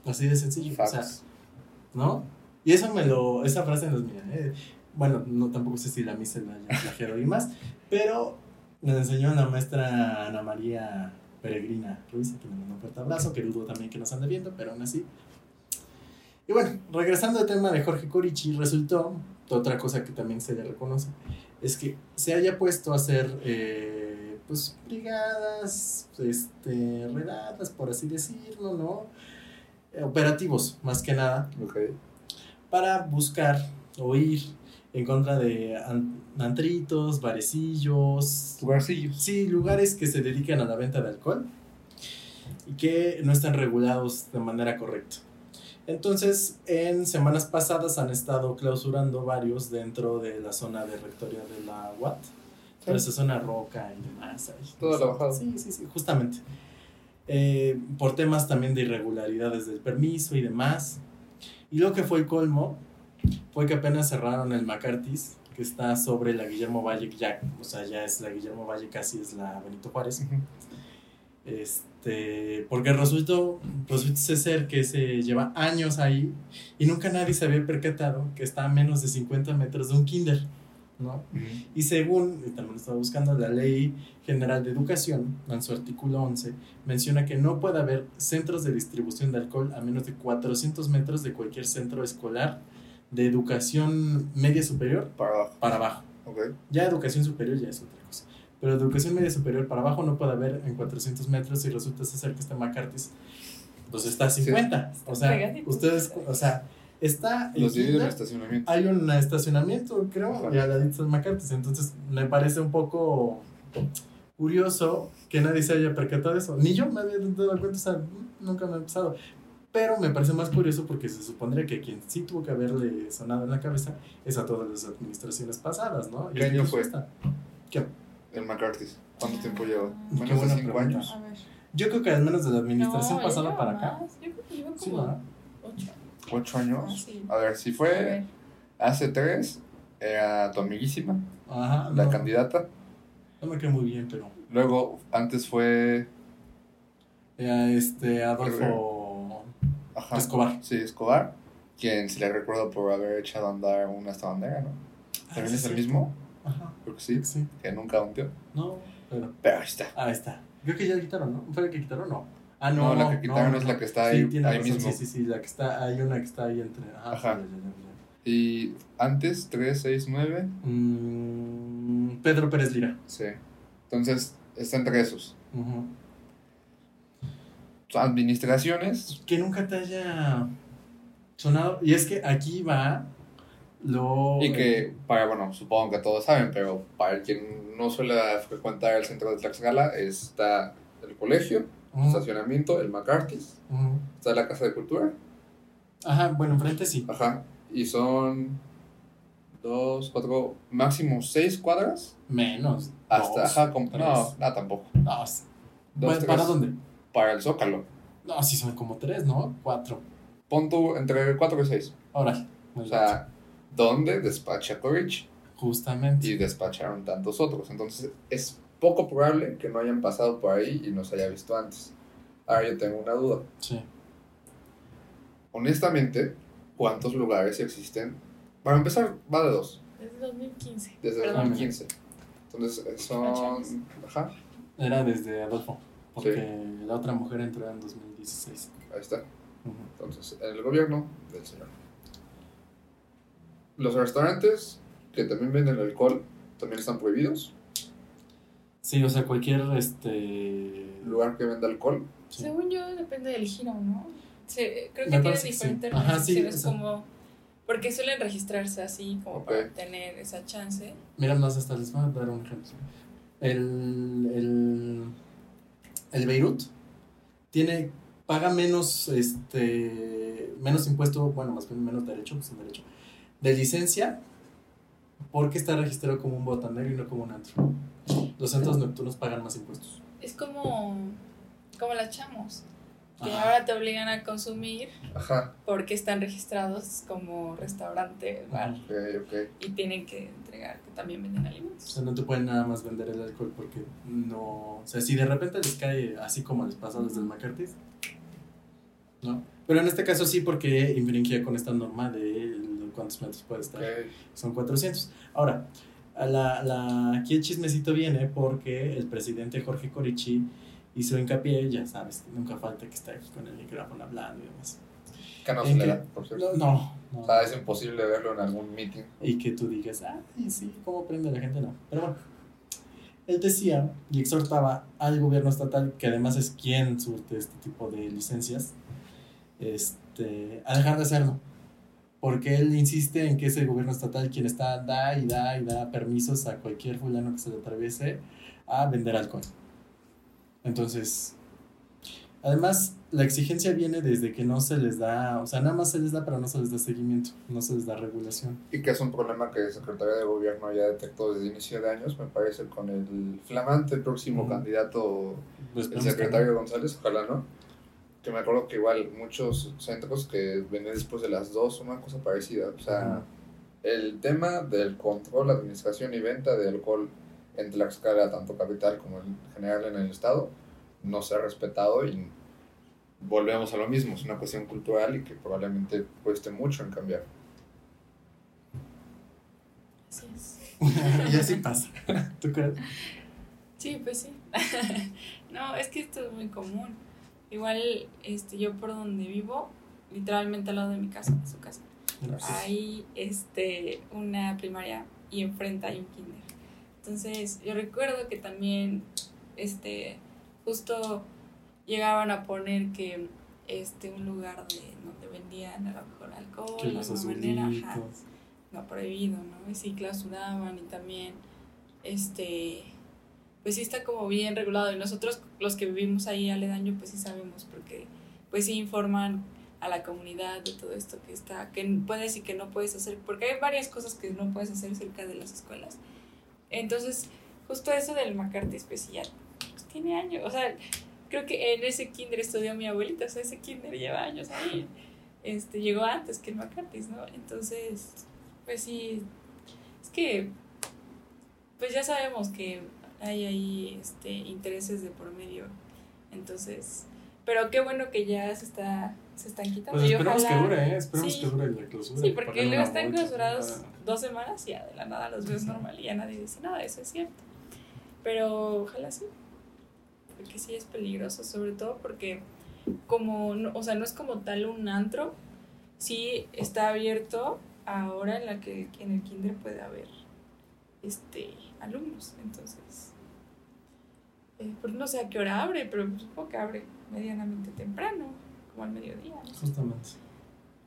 Así de sencillo. O sea. ¿No? Y eso me lo, esa frase no es mía, ¿eh? Bueno, no, tampoco sé si la misa la haya plagiado y más, pero me enseñó la maestra Ana María Peregrina Ruiz, que me mandó un fuerte abrazo, que dudo también que nos ande viendo, pero aún así. Y bueno, regresando al tema de Jorge Corichi, resultó, otra cosa que también se le reconoce, es que se haya puesto a hacer, eh, pues, brigadas, este, redadas, por así decirlo, ¿no? Operativos, más que nada, para buscar o ir en contra de an- antritos, barecillos, Lugarcillos. sí, lugares que se dedican a la venta de alcohol y que no están regulados de manera correcta. Entonces, en semanas pasadas han estado clausurando varios dentro de la zona de rectoría de la UAT. Esa zona roca y demás. ahí. Toda la bajada. Sí, sí, sí, justamente. Eh, por temas también de irregularidades del permiso y demás. Y lo que fue el colmo fue que apenas cerraron el McCarthy's, que está sobre la Guillermo Valle, ya, o sea, ya es la Guillermo Valle, casi es la Benito Juárez. Este, porque resultó, resulta ser que se lleva años ahí y nunca nadie se había percatado que está a menos de 50 metros de un kinder, ¿no? Y según, y también estaba buscando, la Ley General de Educación, en su artículo 11, menciona que no puede haber centros de distribución de alcohol a menos de 400 metros de cualquier centro escolar de educación media superior Para abajo. para abajo. Ok. Ya educación superior ya es otra cosa. Pero educación media superior para abajo no puede haber en 400 metros y resulta ser que este McCarthy's pues está a 50. O sea, Pegaditos. ustedes, o sea, está en Los dividen en estacionamiento. hay un estacionamiento, creo, Ajá. y al ladito del McCarthy's. Entonces me parece un poco curioso que nadie se haya percatado de eso. Ni yo me había dado cuenta, o sea, nunca me ha pasado. Pero me parece más curioso porque se supondría que quien sí tuvo que haberle sonado en la cabeza es a todas las administraciones pasadas, ¿no? ¿Qué año fue? esta. ¿Qué? El McCarthy's. ¿Cuánto tiempo lleva? Ah. Qué Menos de buena 5 pregunta. años. A ver. Yo creo que al menos de la administración No, pasada para acá. más. Yo creo que lleva Sí, como ¿verdad? Ocho. 8 Ah, años. sí. A ver, si fue ver. hace 3, era tu amiguísima, Ajá. la no, candidata. No me quedé muy bien, pero. Luego, antes fue. Era este Adolfo Ajá. Escobar. Sí, Escobar. Quien se le recuerda por haber echado a andar una esta bandera, ¿no? ¿También Ah, es sí, el mismo? Ajá. Creo que sí. Sí. Que nunca hundió. No, pero. Pero ahí está. Ahí está. Creo que ya la quitaron, ¿no? ¿Fue la que quitaron? No. Ah, No, no. la que quitaron es la que está ahí- tiene ahí razón, mismo. Sí, sí, sí. La que está. Hay una que está ahí entre. Ajá. Ajá. ya, ya, ya, ya. Y antes, 3, 6, 9. Mm, Pedro Pérez Lira. Sí. Entonces, está entre esos. Administraciones. Que nunca te haya sonado. Y es que aquí va lo. Y que, para, bueno, supongo que todos saben, pero para quien no suele frecuentar el centro de Tlaxcala, está el colegio, estacionamiento, el McCarthy's, está la Casa de Cultura, Ajá, bueno, enfrente sí. ajá, y son dos, cuatro, máximo seis cuadras Menos. hasta, dos, ajá, como, tres. no, no, tampoco, No, Dos, ¿Para tres. dónde? para el Zócalo, No, sí son como tres, ¿no? Cuatro. pon entre cuatro y seis, Ahora. o sea, ¿dónde despacha Corich? Justamente. y despacharon tantos otros. Entonces es poco probable que no hayan pasado por ahí y nos haya visto antes. Ahora yo tengo una duda. Sí. Honestamente, ¿cuántos lugares existen? Para empezar, va de dos, Desde 2015. desde Perdón. 2015. Entonces son... Ajá, Era desde Adolfo. Porque la otra mujer entró en 2016. ahí está. Ujú. Entonces, en el gobierno del señor. Los restaurantes que también venden alcohol también están prohibidos. Sí, o sea, cualquier este. Lugar que venda alcohol. sí. Según yo, depende del giro, ¿no? Sí, creo que tiene que sí. diferentes Ajá, sí, restricciones o sea. como... Porque suelen registrarse así como para tener esa chance. Mira, más hasta les voy a dar un ejemplo. El, el, el Beirut tiene paga menos, este, menos impuesto, bueno, más bien menos derecho, pues derecho, de licencia, porque está registrado como un botanero y no como un antro. Los centros nocturnos pagan más impuestos. Es como, como las chamos, que Ajá. ahora te obligan a consumir Ajá, porque están registrados como restaurante, bar, Ajá. ok, ok. y tienen que entregar que también venden O alimentos. sea, no te pueden nada más vender el alcohol porque no. O sea, si de repente les cae así como les pasó desde el McCarthy, ¿no? Pero en este caso sí, porque infringía con esta norma de el- cuántos metros puede estar. Son 400. Ahora, a la, la, aquí el chismecito viene porque el presidente Jorge Corichi hizo hincapié, ya sabes, nunca falta que esté aquí con el micrófono hablando y demás. Que no ¿En se le da, por cierto. No, no. O sea, es imposible verlo en algún meeting. y que tú digas, ah, sí, ¿cómo aprende la gente? No. Pero bueno, él decía y exhortaba al gobierno estatal, que además es quien surte este tipo de licencias, este, a dejar de hacerlo. Porque él insiste en que es el gobierno estatal quien está, da y da y da permisos a cualquier fulano que se le atraviese a vender alcohol. Entonces, además, la exigencia viene desde que no se les da, o sea, nada más se les da, pero no se les da seguimiento, no se les da regulación. Y que es un problema que la Secretaría de Gobierno ya detectó desde inicio de años, me parece, con el flamante próximo candidato, Pues, el secretario. González, ojalá no. Que me acuerdo que igual muchos centros que venían después de las dos, una cosa parecida. O sea, el tema del control, administración y venta de alcohol en Tlaxcala, tanto capital como en general en el estado, no se ha respetado y volvemos a lo mismo, es una cuestión cultural y que probablemente cueste mucho en cambiar. Así es. y así pasa. ¿Tú crees? Sí, pues sí. no, es que esto es muy común. Igual, este, yo por donde vivo, literalmente al lado de mi casa, de su casa, hay este, una primaria y enfrente hay un kinder. Entonces, yo recuerdo que también, este, justo llegaban a poner que este, un lugar de, donde vendían a lo mejor alcohol, de alguna manera, ajá, no prohibido, ¿no? Y sí clausuraban y también, este, pues sí está como bien regulado. Y nosotros, los que vivimos ahí aledaño, pues sí sabemos, porque pues sí informan a la comunidad de todo esto que está, que puedes y que no puedes hacer, porque hay varias cosas que no puedes hacer cerca de las escuelas. Entonces, justo eso del McCarthy, pues pues, tiene años, o sea, creo que en ese kinder estudió mi abuelita, o sea, ese kinder lleva años ahí. Este, llegó antes que el McCarthy, ¿no? Entonces, pues sí, es que, pues ya sabemos que hay ahí este, intereses de por medio. Entonces, pero qué bueno que ya se está se están quitando. Pues esperemos ojalá- que dure, ¿eh? Esperemos Sí. que dure la clausura. Sí, porque luego están clausurados dos semanas y ya de la nada los ves normal y ya nadie dice nada, eso es cierto. Pero ojalá sí, porque sí es peligroso, sobre todo porque como, no- o sea, no es como tal un antro, sí está abierto ahora en la que en el kinder puede haber este alumnos, entonces eh, pues no sé a qué hora abre, pero supongo que abre medianamente temprano, como al mediodía. ¿no? Justamente.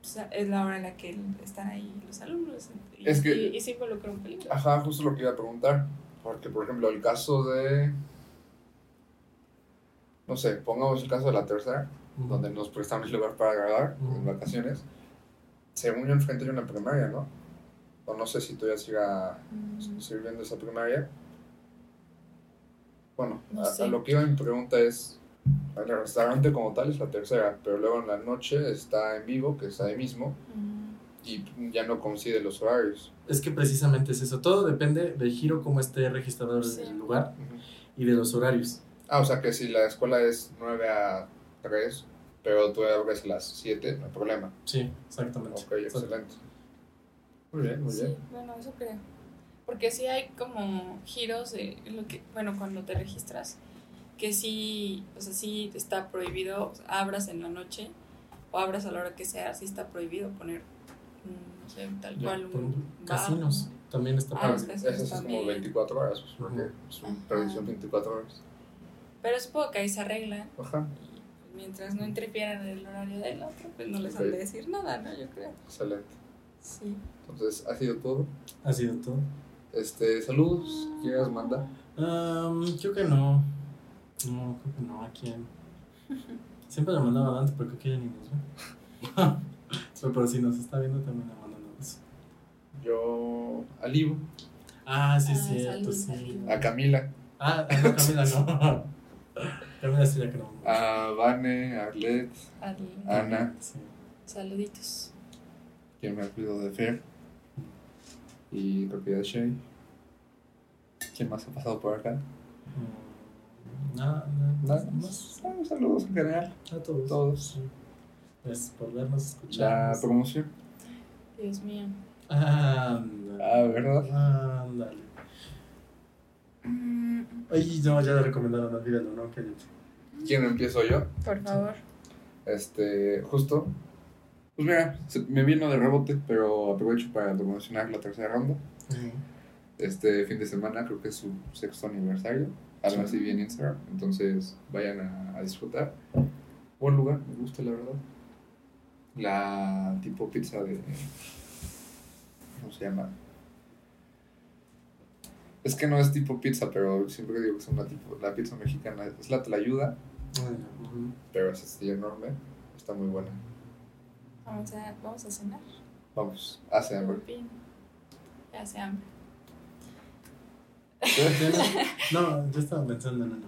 O sea, es la hora en la que están ahí los alumnos y, Es que- y, y se involucra un peligro. Ajá, justo lo que iba a preguntar. Porque, por ejemplo, el caso de. No sé, pongamos el caso de la tercera, donde nos prestaron el lugar para grabar en vacaciones. Según yo, enfrente hay una primaria, ¿no? O no sé si todavía siga Mm, sirviendo esa primaria. Bueno, No a, lo que iba mi pregunta es. El restaurante como tal es la tercera, pero luego en la noche está en vivo, que es ahí mismo, mm, y ya no coincide los horarios. Es que precisamente es eso. Todo depende del giro, cómo esté registrado Sí. el lugar y de los horarios. Ah, o sea que si la escuela es 9 a 3, pero tú abres a las 7, no hay problema. Sí, exactamente. Ok, excelente. Muy bien, muy Sí, bien. bueno, eso creo. Porque sí hay como giros de lo que, bueno, cuando te registras, que sí, o sea, sí está prohibido, o sea, abras en la noche o abras a la hora que sea, sí está prohibido poner, mm, no sé, tal Ya, cual un bar, casinos ¿no? también está Ah, los Eso casinos es como también. 24 horas, pues, porque es una perdición 24 horas. Pero supongo que ahí se arreglan Ajá, y mientras no interfieran en el horario del otro, pues no les han Ok. de decir nada, ¿no? Yo creo. excelente. Sí. Entonces, ha sido todo. Ha sido todo. Este, saludos, ¿quieres mandar? Am, creo que no. No, creo que no. ¿A quién? Siempre le mandaba Dante, pero creo que ya ni nos ve. pero, pero si nos está viendo, también le un abrazo. Yo. A Livo. Ah, sí, Ah, cierto, sí. A Camila. Ah, ah, no, Camila no. Camila sí la creo. A Vane, a Arlet, Ana, Sí. Saluditos. Quien me ha cuidado de Fer. Y de Shay. ¿Quién más ha pasado por acá? Mm, Nada, nada, Nada más. más. Ah, Saludos en general. A todos. Todos. Sí. Gracias por vernos, La escucharnos. promoción. Dios mío. Ándale. Ah, ¿verdad? Ándale. Mm, Ay, no, ya le recomendaron, olvídalo, ¿no? Cállate. ¿Quién empiezo yo? Por favor. Este, justo. Pues mira, se- me vino de rebote, pero aprovecho para promocionar la tercera ronda. Este fin de semana creo que es su sexto aniversario. Algo así vi en Instagram. Entonces vayan a, a disfrutar. Buen lugar, me gusta la verdad. La tipo pizza de. ¿Cómo se llama? Es que no es tipo pizza, pero siempre digo que es una tipo. La pizza mexicana es la tlayuda, Ujú. pero es así enorme. Está muy buena. Vamos a, vamos a cenar. Vamos, hace hambre. Por hace hambre. No, yo estaba pensando en uno.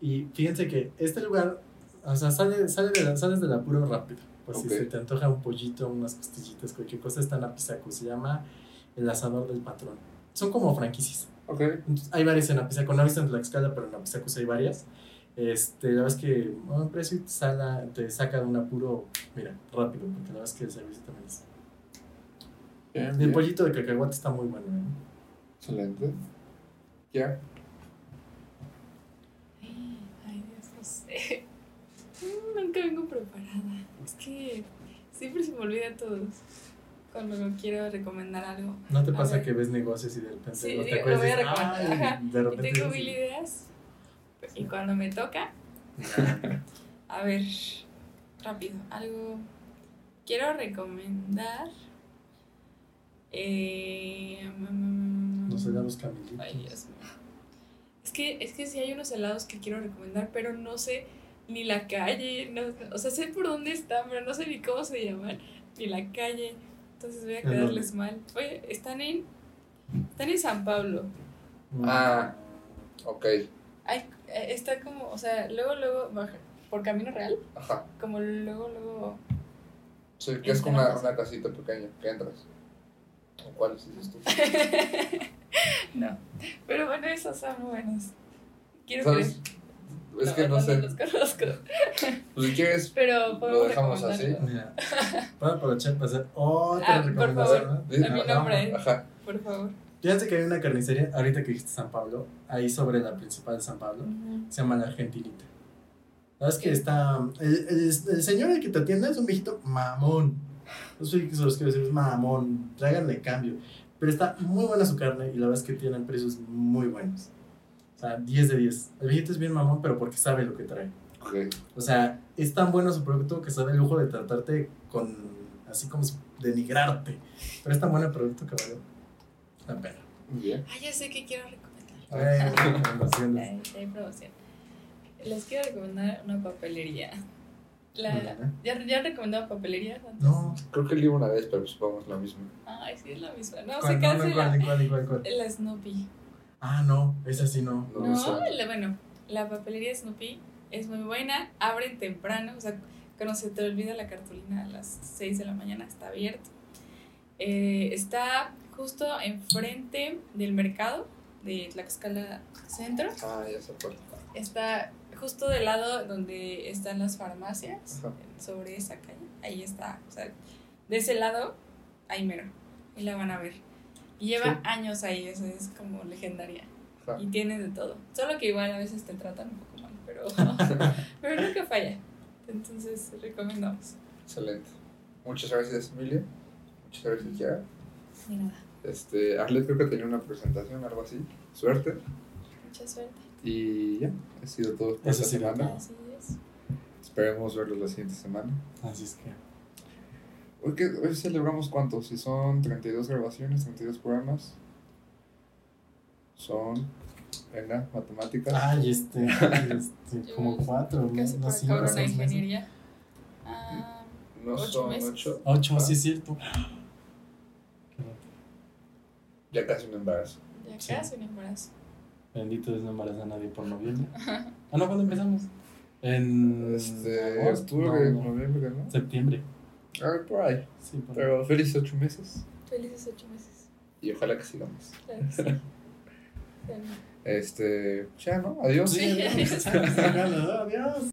Y fíjense que este lugar, o sea, sale, sale de la, sales del apuro rápido. Pues Ok. si se te antoja un pollito, unas costillitas, cualquier cosa, está en Apizaco. Se llama El Asador del Patrón. Son como franquicias. Ok. Entonces, hay varias en Apizaco. No he visto en Tlaxcala, pero en Apizaco hay varias. Este, la verdad es que un precio y te, sala- te saca de un apuro, mira, rápido, porque la verdad es que el servicio también es. Bien, El bien. pollito de cacahuate está muy bueno. ¿eh? Excelente. Ya. Ay, Dios, no sé. Nunca vengo preparada. Es que siempre se me olvida todo. Cuando quiero recomendar algo. ¿No te pasa que ves negocios y de repente Sí, no sí, te lo acuerdas? voy a y recomendar, de Y repente tengo dices, mil ideas. Y cuando me toca, a ver, rápido, algo. Quiero recomendar. Eh, Los helados camilitos. Ay, Dios mío. Es que, es que sí hay unos helados que quiero recomendar, pero no sé ni la calle. No, o sea, sé por dónde están, pero no sé ni cómo se llaman, ni la calle. Entonces voy a quedarles mal. Oye, están en. Están en San Pablo. Ah. Ok. Ay, eh, está como, o sea, luego, luego, baja, por Camino Real, Ajá. como luego, luego. Sí, que es como una, una casita pequeña que entras. ¿O cuál dices tú? no. Pero bueno, esos son buenos. Quiero ¿Sabes? creer. Es que no sé. los conozco. Pues si quieres, Pero podemos dejamos recomendarlo. Mira, voy a aprovechar para hacer otra Ah, por recomendación. favor. ¿no? A mi nombre. ajá. Por favor. Fíjense que hay una carnicería, ahorita que dijiste San Pablo, ahí sobre la principal de San Pablo, se llama La Argentinita. La verdad es que está. El, el, el señor el que te atiende es un viejito mamón. No sé qué se los quiero decir, es mamón. Tráiganle cambio. Pero está muy buena su carne y la verdad es que tienen precios muy buenos. O sea, 10 de 10. El viejito es bien mamón, pero porque sabe lo que trae. Ok. O sea, es tan bueno su producto que sabe el lujo de tratarte con. así como si- denigrarte. Pero es tan bueno el producto que vale la. Muy bien. Ah, ya sé que quiero recomendar. Ay, recomendaciones. Hay, hay promoción. Les quiero recomendar una papelería. La, Ujú. ¿ya, ¿Ya han recomendado papelerías antes? No. Creo que el libro una vez, pero supongamos lo mismo. Ay, sí, es la misma. No, ¿Cuál, se no, no, cancela. ¿cuál, cuál, cuál, cuál? La Snoopy. Ah, no, esa sí no. No, No, la- bueno, la papelería Snoopy es muy buena. Abren temprano, o sea, cuando se te olvida la cartulina a las 6 de la mañana está abierto. Eh, está justo enfrente del mercado de Tlaxcala Centro. Ah, ya se acuerda. Está justo del lado donde están las farmacias, Ajá. sobre esa calle. Ahí está, o sea, de ese lado, ahí mero. Y la van a ver. Y lleva Sí. años ahí, eso es como legendaria. Ajá. Y tiene de todo. Solo que igual a veces te tratan un poco mal, pero, pero nunca falla. Entonces, recomendamos. Excelente. Muchas gracias, Emilia. Muchas gracias, Yara. Ni nada. Este, Arlet creo que tenía una presentación, algo así. Suerte. Mucha suerte. Y ya, ha sido todo por Eso esta sí, semana. Así es. Esperemos verlos la siguiente semana. Así es que. Hoy, que, hoy celebramos cuántos, si son 32 grabaciones, 32 programas. Son Venga, matemáticas. Ay, este, este como cuatro, ¿no? Casi No, por sí, acabar más una o menos. ingeniería. Ah, no ocho son meses. ocho. Ocho, Ah, sí es cierto. Ya casi un embarazo. ya Sí. casi un embarazo. Bendito Dios no embaraza a nadie por noviembre. Ah, no, ¿cuándo empezamos? En Este, agosto, octubre, no, no, noviembre, ¿no? septiembre. Ah, por ahí. Sí, por ahí. Pero felices ocho meses. Felices ocho meses. Y ojalá que sigamos. Claro que sí. Este, ya, ¿no? Adiós. Sí, adiós. Adiós.